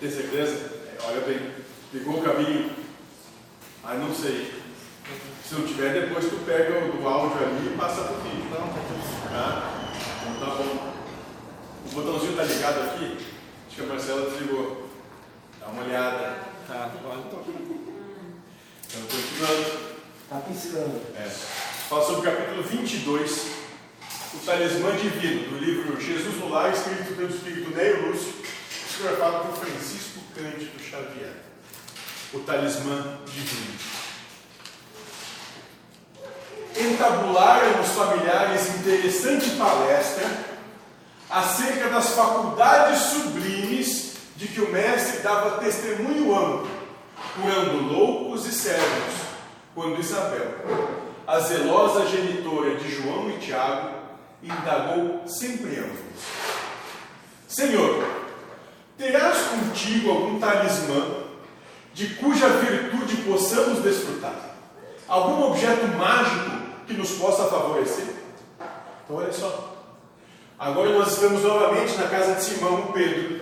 Tem certeza? É, olha bem, pegou o caminho? Ah, não sei. Se não tiver, depois tu pega o do áudio ali e passa pro vídeo. Não, tá? Então tá bom. O botãozinho tá ligado aqui? Acho que a Marcela desligou. Dá uma olhada. Tá, pode. Então, continuando. Tá piscando. É. Fala sobre o capítulo 22, o talismã divino, do livro Jesus no Lar, escrito pelo espírito Neio Lúcio, escrevado por Francisco Cândido Xavier. O talismã divino. Entabularam os familiares interessante palestra acerca das faculdades sublimes de que o mestre dava testemunho amplo, curando loucos e cegos, quando Isabel, a zelosa genitora de João e Tiago, indagou sem preâmbulos: Senhor, algum talismã de cuja virtude possamos desfrutar? Algum objeto mágico que nos possa favorecer? Então, olha só. Agora nós estamos novamente na casa de Simão Pedro,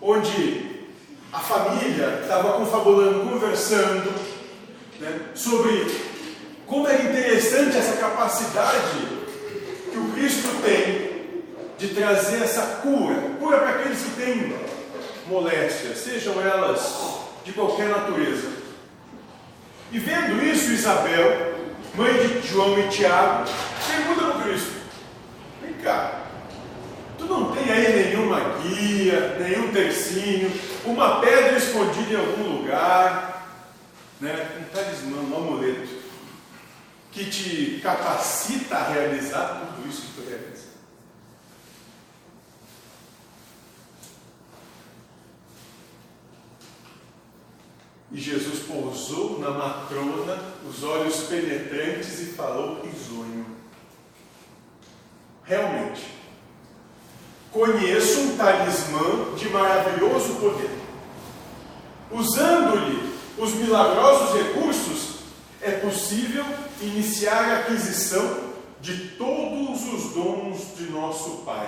onde a família estava confabulando, conversando né, sobre como é interessante essa capacidade que o Cristo tem de trazer essa cura, cura para aqueles que têm moléstias, sejam elas de qualquer natureza. E vendo isso, Isabel, mãe de João e Tiago, pergunta para Cristo: Vem cá, tu não tem aí nenhuma guia, nenhum tercinho, uma pedra escondida em algum lugar, né? um talismã, um amuleto, que te capacita a realizar tudo isso que tu realiza? E Jesus pousou na matrona os olhos penetrantes e falou risonho. Realmente, conheço um talismã de maravilhoso poder. Usando-lhe os milagrosos recursos, é possível iniciar a aquisição de todos os dons de nosso Pai.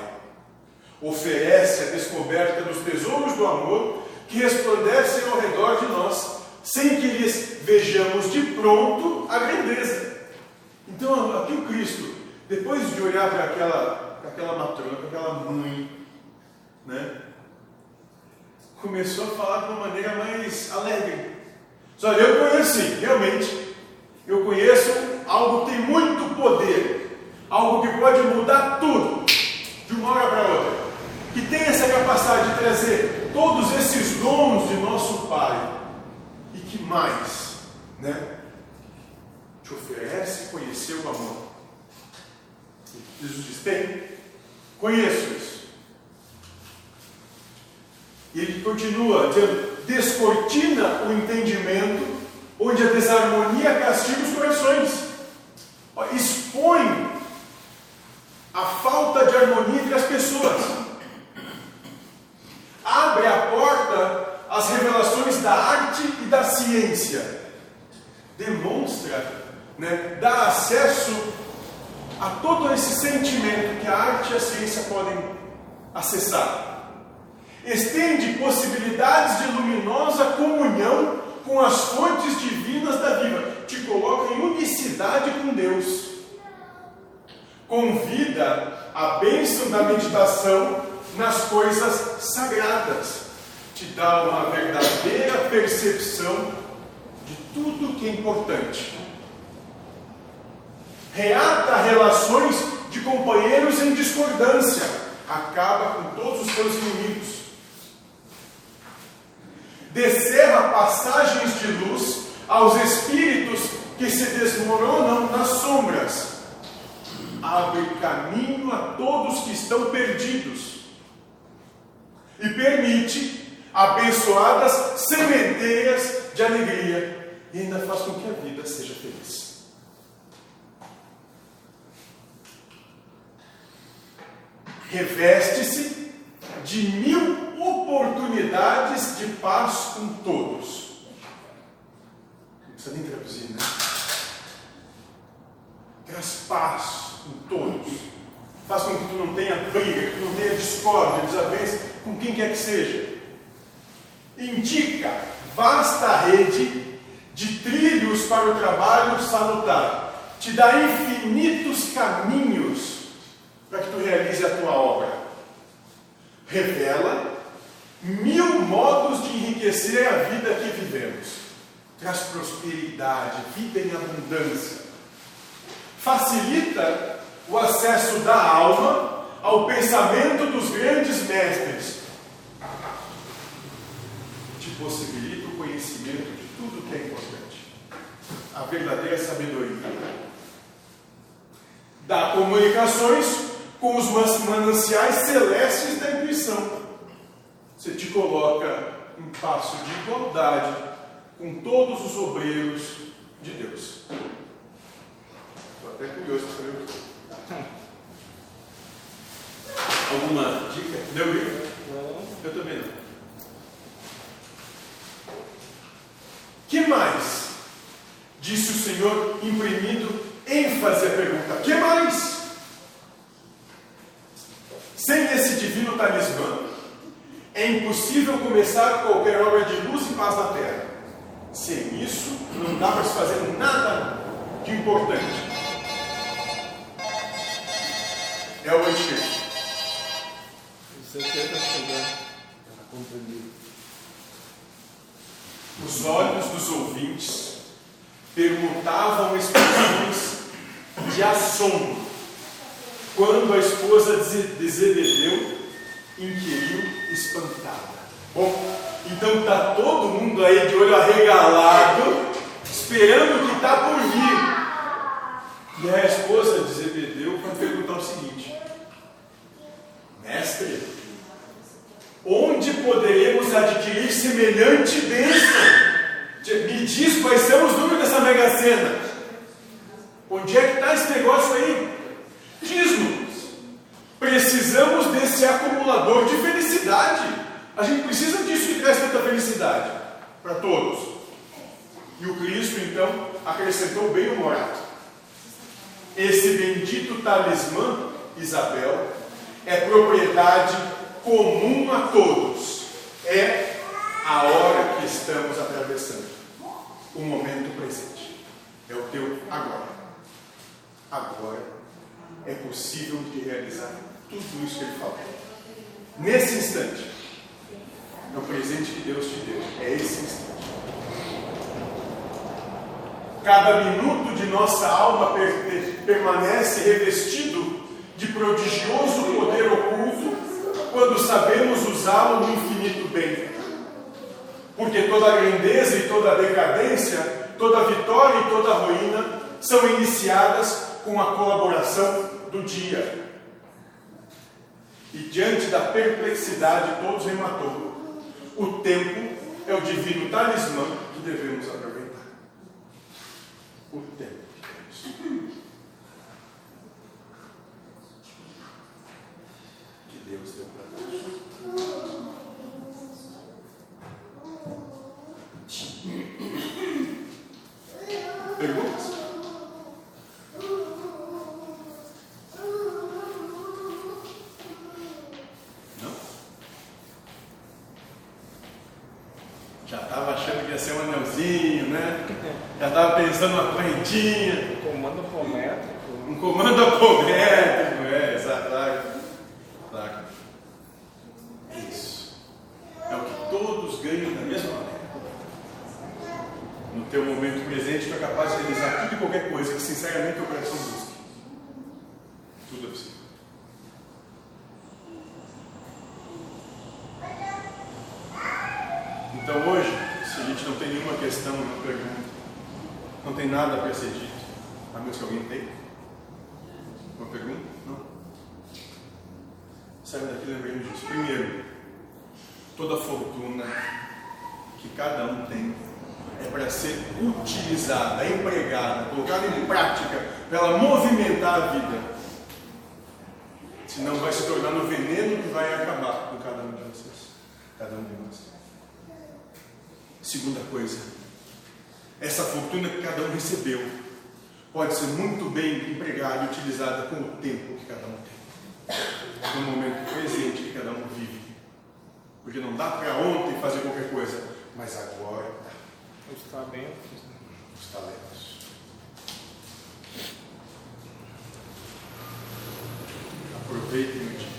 Oferece a descoberta dos tesouros do amor que resplandecem ao redor de nós, sem que lhes vejamos de pronto a grandeza. Então, aqui o Cristo, depois de olhar para aquela, para aquela matrona, para aquela mãe, né, começou a falar de uma maneira mais alegre. Só eu conheço, realmente, eu conheço algo que tem muito poder, algo que pode mudar tudo, de uma hora para outra, que tem essa capacidade de trazer todos esses dons de nosso Pai, que mais, né? Te oferece conhecer o amor. Jesus diz: tem, conheço isso. E ele continua dizendo: descortina o entendimento, onde a desarmonia castiga os corações. Expõe a falta de harmonia entre as pessoas. Abre a porta às revelações da arte e da ciência. Demonstra, né, dá acesso a todo esse sentimento que a arte e a ciência podem acessar. Estende possibilidades de luminosa comunhão com as fontes divinas da vida, te coloca em unicidade com Deus. Convida a bênção da meditação nas coisas sagradas, te dá uma verdadeira percepção de tudo que é importante. Reata relações de companheiros em discordância, acaba com todos os seus inimigos. Descerra passagens de luz aos espíritos que se desmoronam nas sombras, abre caminho a todos que estão perdidos. E permite abençoadas sementeiras de alegria e ainda faz com que a vida seja feliz. Reveste-se de mil oportunidades de paz com todos. Não precisa nem traduzir, né? Traz paz com todos. Faz com que tu não tenha briga, que tu não tenha discórdia, desavença com quem quer que seja. Indica vasta rede de trilhos para o trabalho salutar, te dá infinitos caminhos para que tu realize a tua obra. Revela mil modos de enriquecer a vida que vivemos. Traz prosperidade, vida em abundância. Facilita o acesso da alma ao pensamento dos grandes mestres. Te possibilita o conhecimento de tudo que é importante. A verdadeira sabedoria. Dá comunicações com os mananciais celestes da intuição. Você te coloca em passo de igualdade com todos os obreiros de Deus. Estou até curioso para saber Alguma dica? Deu dica? Não. Eu também não. Que mais? Disse o Senhor, imprimindo ênfase à pergunta. que mais? Sem esse divino talismã, é impossível começar qualquer obra de luz e paz na terra. Sem isso, não dá para se fazer nada de importante. É o anticristo. Você tenta chegar a compreender. Os olhos dos ouvintes permutavam expressões de assombro quando a esposa de Zebedeu inquiriu espantada. Bom, então está todo mundo aí de olho arregalado, esperando o que está por vir. E a esposa de Zebedeu vai perguntar o seguinte: Mestre, onde poderemos adquirir semelhante bênção? Me diz quais são os números dessa mega cena. Onde é que está esse negócio aí? Diz-nos. Precisamos desse acumulador de felicidade. A gente precisa disso que traz tanta felicidade para todos. E o Cristo, então, acrescentou bem humorado. Esse bendito talismã, Isabel, é propriedade comum a todos. É a hora que estamos atravessando. O momento presente. É o teu agora. Agora é possível de realizar tudo isso que ele falou. Nesse instante, é o presente que Deus te deu. É esse instante. Cada minuto de nossa alma per permanece revestido de prodigioso poder oculto quando sabemos usá-lo no infinito bem. Porque toda grandeza e toda decadência, toda vitória e toda ruína são iniciadas com a colaboração do dia. E diante da perplexidade, todos rematou. O tempo é o divino talismã que devemos aproveitar. O tempo que temos. Que Deus deu para nós. Perguntas? Já estava pensando numa correntinha. Um comando apométrico. Um comando apométrico, é, exato. Isso. É o que todos ganham da mesma maneira. No teu momento presente, tu é capaz de realizar tudo e qualquer coisa que sinceramente o coração busque. Tudo é possível. Então hoje, se a gente não tem nenhuma questão, nenhuma pergunta, não tem nada para ser dito. A menos que alguém tem. Uma pergunta? Não. Saia daqui lembrando disso. Primeiro, toda fortuna que cada um tem é para ser utilizada, empregada, colocada em prática, para ela movimentar a vida. Senão vai se tornar no veneno que vai acabar com cada um de vocês, cada um de nós. Segunda coisa, essa fortuna que cada um recebeu pode ser muito bem empregada e utilizada com o tempo que cada um tem, no momento presente que cada um vive. Porque não dá para ontem fazer qualquer coisa, Os talentos. Os talentos. Aproveitem o dia.